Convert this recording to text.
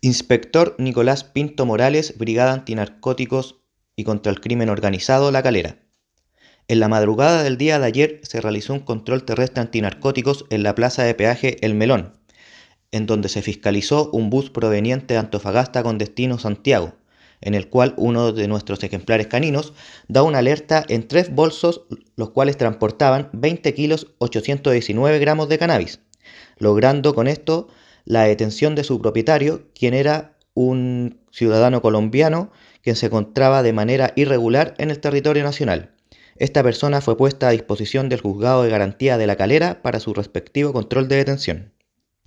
Inspector Nicolás Pinto Morales, Brigada Antinarcóticos y contra el Crimen Organizado La Calera. En la madrugada del día de ayer se realizó un control terrestre antinarcóticos en la plaza de peaje El Melón, en donde se fiscalizó un bus proveniente de Antofagasta con destino Santiago, en el cual uno de nuestros ejemplares caninos da una alerta en tres bolsos, los cuales transportaban 20 kilos 819 gramos de cannabis, logrando con esto la detención de su propietario, quien era un ciudadano colombiano quien se encontraba de manera irregular en el territorio nacional. Esta persona fue puesta a disposición del juzgado de garantía de la calera para su respectivo control de detención.